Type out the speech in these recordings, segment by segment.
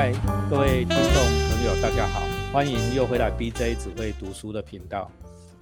嗨，各位听众朋友，大家好，欢迎又回来 BJ 只会读书的频道。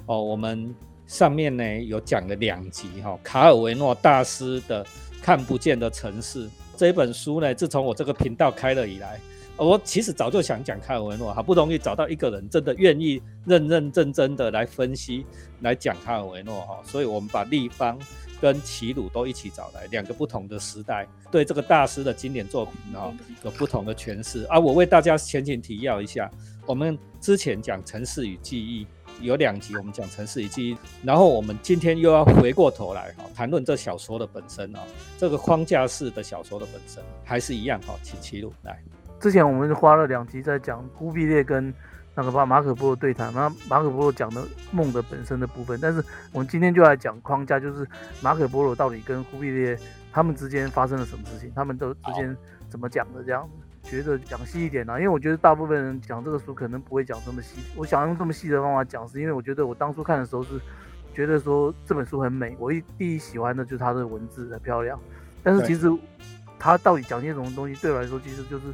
哦，我们上面呢有讲了两集哈，卡尔维诺大师的《看不见的城市》这本书呢，自从我这个频道开了以来，我其实早就想讲卡尔维诺，好不容易找到一个人真的愿意认认真真的来分析、来讲卡尔维诺哈，所以我们把立方。跟齐鲁都一起找来，两个不同的时代，对这个大师的经典作品啊，有不同的诠释啊。我为大家前景提要一下，我们之前讲城市与记忆有两集，我们讲城市与记忆，然后我们今天又要回过头来哈，谈论这小说的本身啊，这个框架式的小说的本身还是一样哈，请齐鲁来。之前我们花了两集在讲忽必烈跟。那个把马可波罗对谈，那马可波罗讲的梦的本身的部分，但是我们今天就来讲框架，就是马可波罗到底跟忽必烈他们之间发生了什么事情，他们都之间怎么讲的这样子，觉得讲细一点啊，因为我觉得大部分人讲这个书可能不会讲这么细，我想用这么细的方法讲，是因为我觉得我当初看的时候是觉得说这本书很美，我一第一喜欢的就是它的文字很漂亮，但是其实它到底讲些什么东西，对我来说其实就是。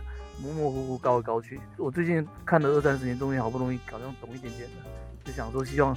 模模糊糊，高来高去。我最近看了二三十年，终于好不容易好像懂一点点的，就想说希望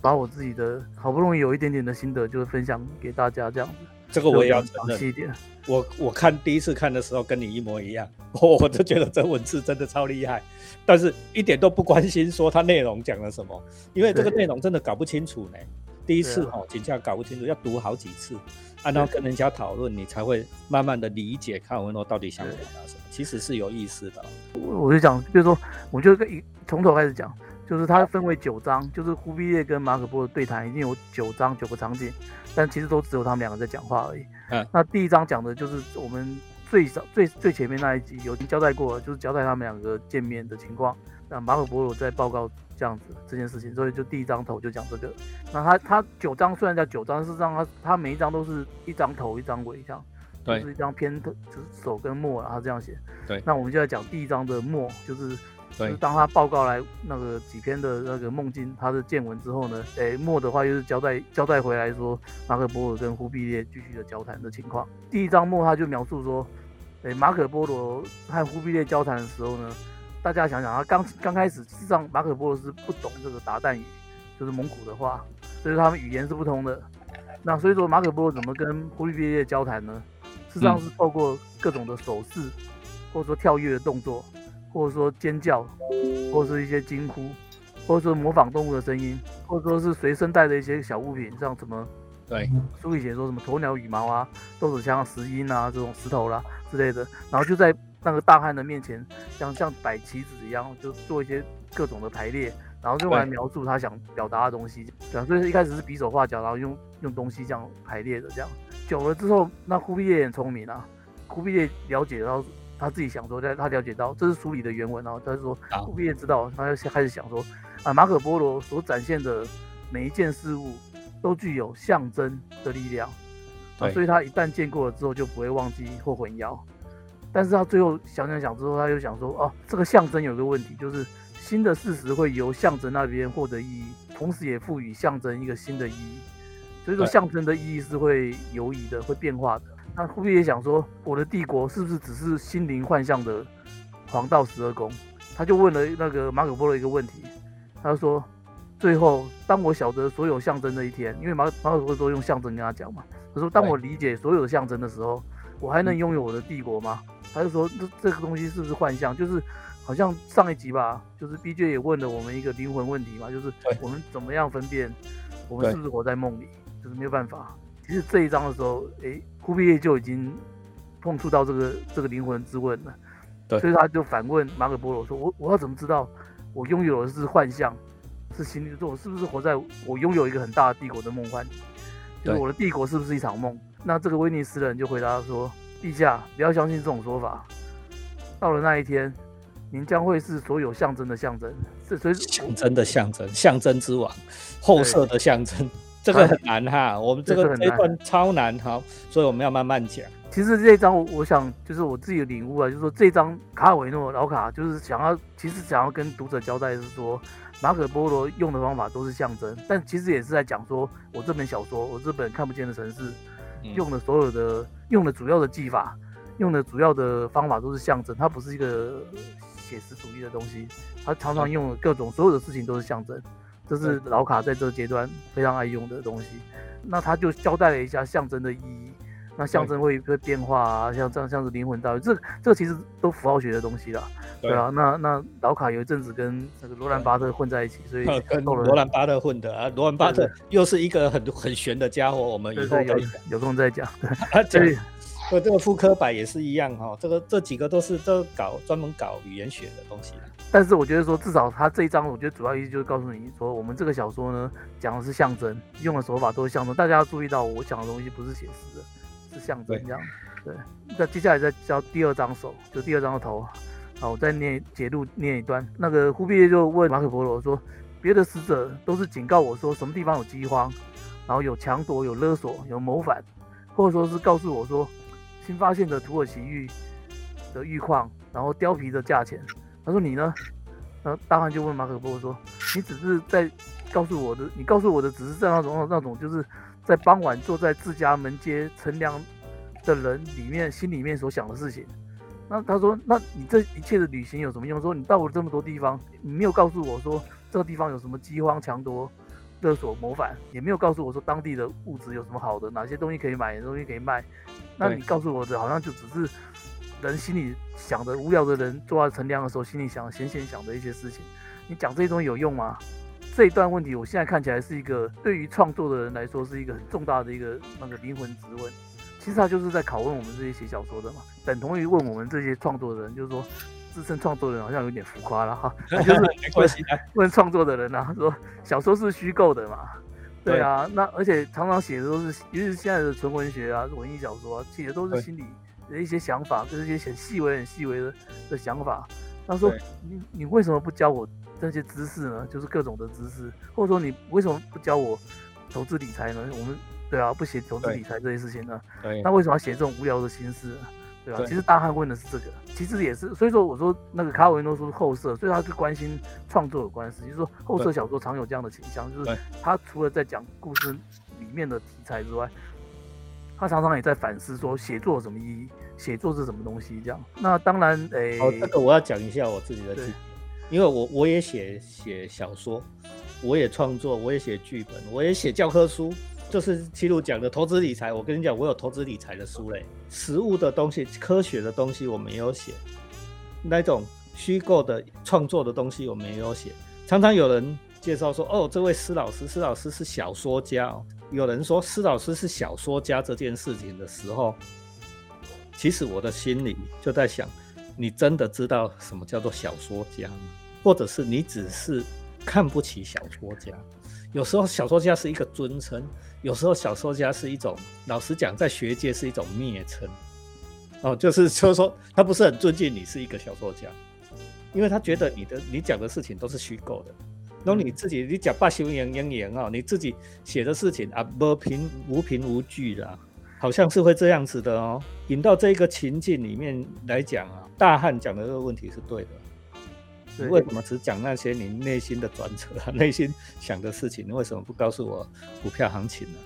把我自己的好不容易有一点点的心得，就是分享给大家这样子。这个我也要详细一点。我我看第一次看的时候跟你一模一样，我我就觉得这文字真的超厉害，但是一点都不关心说它内容讲了什么，因为这个内容真的搞不清楚呢。第一次哦，紧张搞不清楚，要读好几次，按照跟人家讨论，你才会慢慢的理解看文诺到底想表达什么。其实是有意思的。我就讲，就是说，我就一从头开始讲，就是它分为九章，就是忽必烈跟马可波罗对谈，已经有九章九个场景，但其实都只有他们两个在讲话而已。嗯。那第一章讲的就是我们最早最最前面那一集有交代过了，就是交代他们两个见面的情况。那马可波罗在报告。这样子这件事情，所以就第一张头就讲这个。那他他九张虽然叫九张，事实上他他每一张都是一张头一张尾这样，就是一张偏头手跟末，然后这样写。对。那我们就在讲第一章的末，就是就是当他报告来那个几篇的那个梦境他的见闻之后呢，诶末的话又是交代交代回来说马可波罗跟忽必烈继续的交谈的情况。第一章末他就描述说，诶马可波罗和忽必烈交谈的时候呢。大家想想啊，刚刚开始，事实上马可波罗是不懂这个达旦语，就是蒙古的话，所以他们语言是不通的。那所以说马可波罗怎么跟忽必烈交谈呢？事实上是透过各种的手势，或者说跳跃的动作，或者说尖叫，或者是一些惊呼，或者说模仿动物的声音，或者说是随身带的一些小物品，像什么，对，书里写说什么鸵鸟羽毛啊、豆子枪、石英啊这种石头啦之类的，然后就在。那个大汉的面前，像像摆棋子一样，就做一些各种的排列，然后用来描述他想表达的东西。对啊，所以一开始是比手画脚，然后用用东西这样排列的，这样久了之后，那忽必烈也很聪明啊。忽必烈了解到他自己想说，在他了解到这是书里的原文哦，他说忽必烈知道，他就开始想说啊，马可波罗所展现的每一件事物都具有象征的力量，啊，所以他一旦见过了之后，就不会忘记或混淆。但是他最后想想想之后，他又想说，哦，这个象征有个问题，就是新的事实会由象征那边获得意义，同时也赋予象征一个新的意义。所以说，象征的意义是会游移的，会变化的。那忽必烈想说，我的帝国是不是只是心灵幻象的黄道十二宫？他就问了那个马可波罗一个问题，他说，最后当我晓得所有象征的一天，因为马马可波罗用象征跟他讲嘛，他说，当我理解所有的象征的时候，我还能拥有我的帝国吗？他就说这这个东西是不是幻象？就是好像上一集吧，就是 B J 也问了我们一个灵魂问题嘛，就是我们怎么样分辨我们是不是活在梦里？就是没有办法。其实这一章的时候，哎，忽必烈就已经碰触到这个这个灵魂之问了。对，所以他就反问马可波罗说：“我我要怎么知道我拥有的是幻象，是心理的？我是不是活在我拥有一个很大的帝国的梦幻？就是我的帝国是不是一场梦？”那这个威尼斯人就回答说。陛下，不要相信这种说法。到了那一天，您将会是所有象征的象征，是所以象征的象征，象征之王，后设的象征，这个很难哈。我们这个这段超难哈，所以我们要慢慢讲。其实这张，我想就是我自己的领悟啊，就是说这张卡尔维诺老卡，就是想要，其实想要跟读者交代是说，马可波罗用的方法都是象征，但其实也是在讲说，我这本小说，我这本看不见的城市。用的所有的用的主要的技法，用的主要的方法都是象征，它不是一个写实主义的东西，它常常用各种所有的事情都是象征，这是老卡在这个阶段非常爱用的东西。那他就交代了一下象征的意义。那象征会会变化啊，像这样像是灵魂道理，这这其实都符号学的东西啦。对啊，那那老卡有一阵子跟那个罗兰巴特混在一起，所以 跟罗兰巴特混的啊，罗兰巴特又是一个很很玄的家伙，我们以后有有空再讲。对，和这个妇科百也是一样哈，这个这几个都是都搞专门搞语言学的东西。但是我觉得说，至少他这一章，我觉得主要意思就是告诉你说，我们这个小说呢讲的是象征，用的手法都是象征，大家要注意到我讲的东西不是写实的。是象征这样，对。那接下来再教第二张手，就第二张的头。好，我再念解录念一段。那个忽必烈就问马可波罗说：“别的使者都是警告我说什么地方有饥荒，然后有强夺、有勒索、有谋反，或者说是告诉我说新发现的土耳其玉的玉矿，然后貂皮的价钱。”他说：“你呢？”那大汉就问马可波罗说：“你只是在告诉我的，你告诉我的只是在那种那种就是。”在傍晚坐在自家门街乘凉的人里面，心里面所想的事情。那他说：“那你这一切的旅行有什么用？说你到了这么多地方，你没有告诉我说这个地方有什么饥荒、强夺、勒索、谋反，也没有告诉我说当地的物质有什么好的，哪些东西可以买，哪些东西可以卖。那你告诉我的，好像就只是人心里想的，无聊的人坐在乘凉的时候心里想、闲闲想的一些事情。你讲这些东西有用吗？”这一段问题，我现在看起来是一个对于创作的人来说是一个很重大的一个那个灵魂质问。其实他就是在拷问我们这些写小说的嘛，等同于问我们这些创作的人，就是说自称创作人好像有点浮夸了哈。就是问创作的人啊，说小说是虚构的嘛？对啊，那而且常常写的都是，尤其是现在的纯文学啊、文艺小说啊，写的都是心里的一些想法，就是一些很细微、很细微的的想法。他说：“你你为什么不教我？”这些知识呢，就是各种的知识，或者说你为什么不教我投资理财呢？我们对啊，不写投资理财这些事情呢？对，那为什么要写这种无聊的心事？对吧？其实大汉问的是这个，其实也是，所以说我说那个卡维诺说后设，所以他是关心创作有关系，就是说后设小说常有这样的倾向，就是他除了在讲故事里面的题材之外，他常常也在反思说写作有什么意义，写作是什么东西这样。那当然，诶，哦，这个我要讲一下我自己的经因为我我也写写小说，我也创作，我也写剧本，我也写教科书，就是七路讲的投资理财。我跟你讲，我有投资理财的书嘞，实物的东西、科学的东西我没有写，那种虚构的创作的东西我没有写。常常有人介绍说，哦，这位施老师，施老师是小说家。哦。有人说施老师是小说家这件事情的时候，其实我的心里就在想，你真的知道什么叫做小说家吗？或者是你只是看不起小说家，有时候小说家是一个尊称，有时候小说家是一种，老实讲，在学界是一种蔑称。哦，就是就是说，他不是很尊敬你是一个小说家，因为他觉得你的你讲的事情都是虚构的，然后你自己你讲八修言言言啊，你自己写的事情啊，无凭无凭无据的，好像是会这样子的哦。引到这个情境里面来讲啊，大汉讲的这个问题是对的。你为什么只讲那些你内心的转折、内心想的事情？你为什么不告诉我股票行情呢？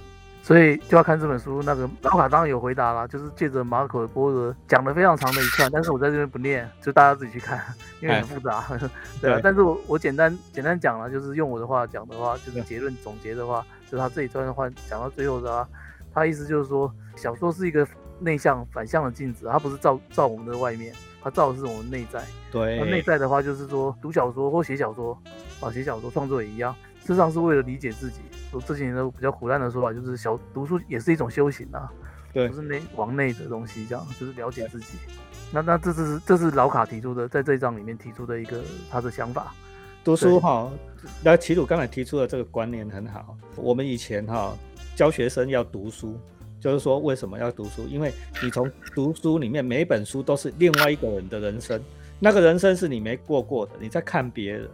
所以就要看这本书。那个老卡当然有回答啦，就是借着马可波罗讲的非常长的一串，但是我在这边不念，就大家自己去看，因为很复杂。对啊，但是我我简单简单讲了，就是用我的话讲的话，就是结论总结的话，就是他这一段的话讲到最后的话，他意思就是说，小说是一个内向反向的镜子，它不是照照我们的外面。它照的是我们内在，对，那内在的话就是说，读小说或写小说，啊，写小说创作也一样，事实上是为了理解自己。我这几年都比较苦难的说法，就是小读书也是一种修行啊，对，不是内往内的东西，这样就是了解自己。那那这是这是老卡提出的，在这一章里面提出的一个他的想法。读书哈，那齐鲁刚才提出的这个观念很好。我们以前哈教学生要读书。就是说，为什么要读书？因为你从读书里面，每一本书都是另外一个人的人生，那个人生是你没过过的，你在看别人，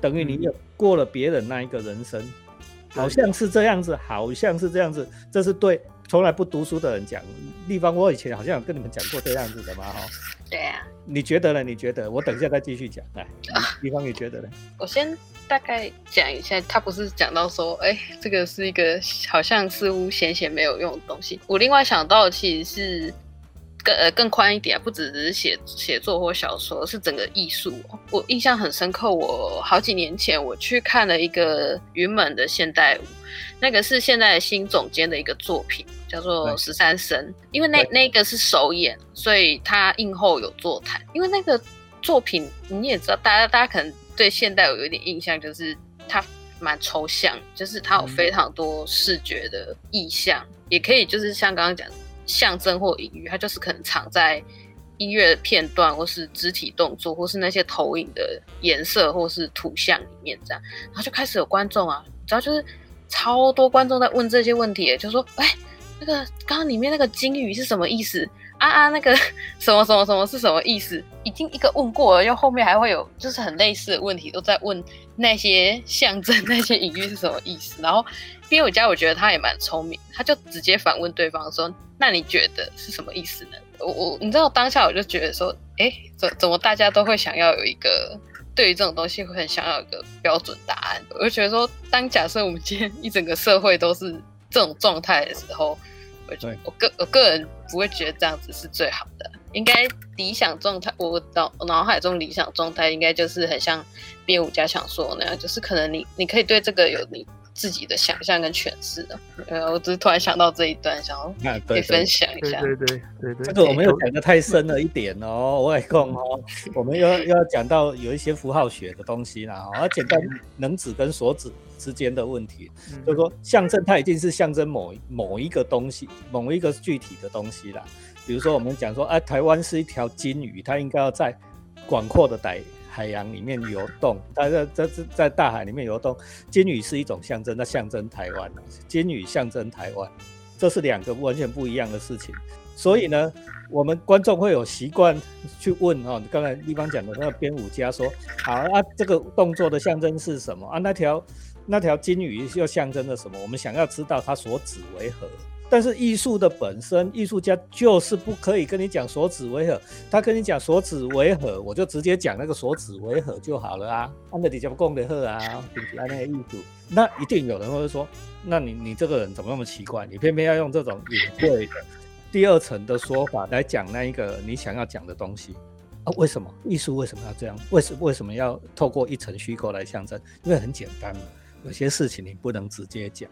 等于你也过了别人那一个人生，好像是这样子，好像是这样子，这是对从来不读书的人讲。立方，我以前好像有跟你们讲过这样子的嘛，哈。对啊。你觉得呢？你觉得？我等一下再继续讲。来，立方，你觉得呢？我先。大概讲一下，他不是讲到说，哎，这个是一个好像似乎闲闲没有用的东西。我另外想到的其实是更呃更宽一点，不只是写写作或小说，是整个艺术。我印象很深刻，我好几年前我去看了一个云门的现代舞，那个是现在新总监的一个作品，叫做《十三生》。因为那那个是首演，所以他映后有座谈。因为那个作品你也知道，大家大家可能对现代舞有点印象，就是它蛮抽象，就是它有非常多视觉的意象，也可以就是像刚刚讲。象征或隐喻，它就是可能藏在音乐片段，或是肢体动作，或是那些投影的颜色，或是图像里面这样。然后就开始有观众啊，主要，就是超多观众在问这些问题，就说：“哎，那个刚刚里面那个金鱼是什么意思？啊啊，那个什么什么什么是什么意思？”已经一个问过了，又后面还会有就是很类似的问题，都在问那些象征、那些隐喻是什么意思。然后因为我家我觉得他也蛮聪明，他就直接反问对方说。那你觉得是什么意思呢？我我你知道当下我就觉得说，哎，怎怎么大家都会想要有一个对于这种东西会很想要一个标准答案？我就觉得说，当假设我们今天一整个社会都是这种状态的时候，我觉得我个我个人不会觉得这样子是最好的。应该理想状态，我脑脑海中理想状态应该就是很像编舞家想说那样，就是可能你你可以对这个有你。自己的想象跟诠释的，呃，我只是突然想到这一段，想要给分享一下。对对对对对，这个我们又讲的太深了一点哦，我来讲哦，我们要要讲到有一些符号学的东西啦，而简单能指跟所指之间的问题，就是说象征它一定是象征某某一个东西，某一个具体的东西啦。比如说我们讲说，哎，台湾是一条金鱼，它应该要在广阔的海。海洋里面游动，它 在在在大海里面游动。金鱼是一种象征，那象征台湾。金鱼象征台湾，这是两个完全不一样的事情。所以呢，我们观众会有习惯去问哦，刚才地方讲的那个编舞家说，好啊，这个动作的象征是什么啊？那条那条金鱼又象征了什么？我们想要知道它所指为何。但是艺术的本身，艺术家就是不可以跟你讲所指为何，他跟你讲所指为何，我就直接讲那个所指为何就好了啊。按照底下讲的呵啊，来那个艺术，那一定有人会说，那你你这个人怎么那么奇怪？你偏偏要用这种隐晦的第二层的说法来讲那一个你想要讲的东西啊？为什么艺术为什么要这样？为什为什么要透过一层虚构来象征？因为很简单嘛，有些事情你不能直接讲。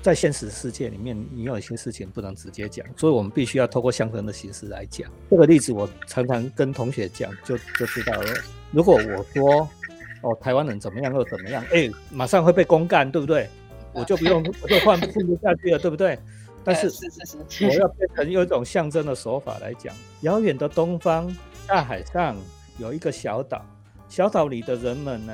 在现实世界里面，你有一些事情不能直接讲，所以我们必须要透过象征的形式来讲。这个例子我常常跟同学讲，就就知道了。如果我说哦，台湾人怎么样又怎么样，哎，马上会被公干，对不对？我就不用，我就换混不下去了，对不对？但是，我要变成有一种象征的手法来讲。遥远的东方，大海上有一个小岛，小岛里的人们呢，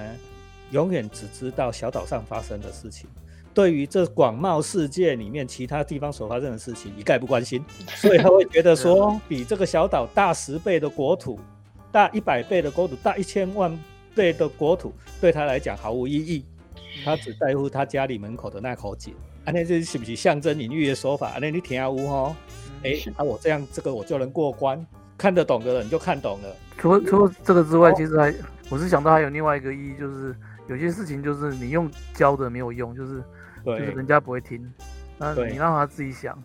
永远只知道小岛上发生的事情。对于这广袤世界里面其他地方所发生的事情一概不关心，所以他会觉得说，比这个小岛大十倍的国土，大一百倍的国土，大一千万倍的国土，对他来讲毫无意义。他只在乎他家里门口的那口井。啊，那这是不是象征隐喻的说法？啊，那你听下屋哈？哎，那我这样这个我就能过关，看得懂的人就看懂了。除除了这个之外，其实还我是想到还有另外一个意义，就是有些事情就是你用教的没有用，就是。就是人家不会听，那你让他自己想，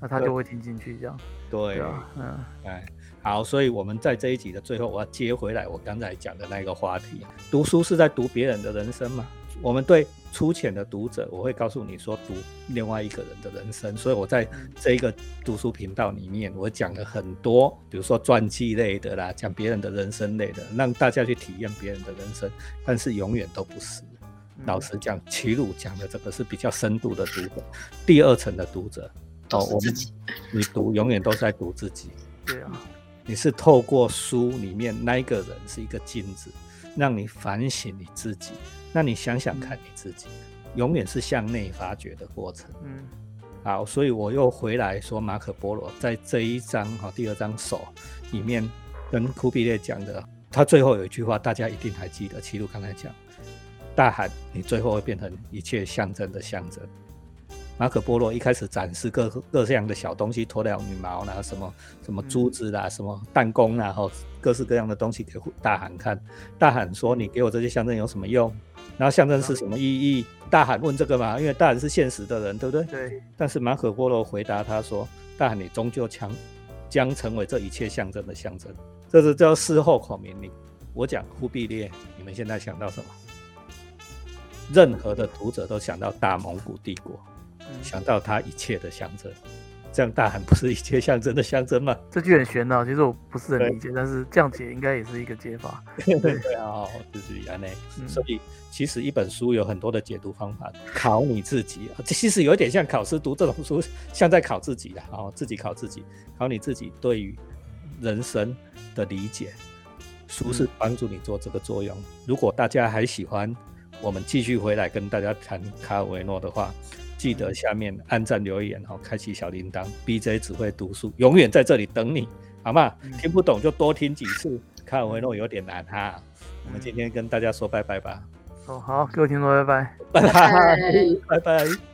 那他就会听进去，这样。对啊，嗯，哎，好，所以我们在这一集的最后，我要接回来我刚才讲的那个话题：读书是在读别人的人生嘛？我们对粗浅的读者，我会告诉你说，读另外一个人的人生。所以我在这一个读书频道里面，我讲了很多，比如说传记类的啦，讲别人的人生类的，让大家去体验别人的人生，但是永远都不是。老实讲，齐鲁讲的这个是比较深度的读者，第二层的读者。哦，我们你读永远都是在读自己，对啊，你是透过书里面那一个人是一个镜子，让你反省你自己，那你想想看你自己，永远是向内发掘的过程。嗯，好，所以我又回来说马可波罗在这一章哈第二章手里面跟库比列讲的，他最后有一句话，大家一定还记得，齐鲁刚才讲。大喊，你最后会变成一切象征的象征。马可波罗一开始展示各各样的小东西，鸵鸟羽毛啦，什么什么珠子啦，什么弹弓啦，后各式各样的东西给大喊看。大喊说：“你给我这些象征有什么用？然后象征是什么意义？”大喊问这个嘛，因为大喊是现实的人，对不对？对。但是马可波罗回答他说：“大喊，你终究强将成为这一切象征的象征。这是叫事后孔明令。我讲忽必烈，你们现在想到什么？任何的读者都想到大蒙古帝国，想到它一切的象征。这样大汗不是一切象征的象征吗？这句很玄啊，其实我不是很理解，但是这样解应该也是一个解法。对啊，就是原来，所以其实一本书有很多的解读方法，考你自己。啊其实有点像考试读这种书，像在考自己的哦，自己考自己，考你自己对于人生的理解。书是帮助你做这个作用。如果大家还喜欢我们继续回来跟大家谈卡尔维诺的话。记得下面按赞留言哦，开启小铃铛。BJ 只会读书，永远在这里等你，好吗？听不懂就多听几次。卡尔维诺有点难哈，我们今天跟大家说拜拜吧。哦，好，各位听众，拜拜，拜拜，拜拜。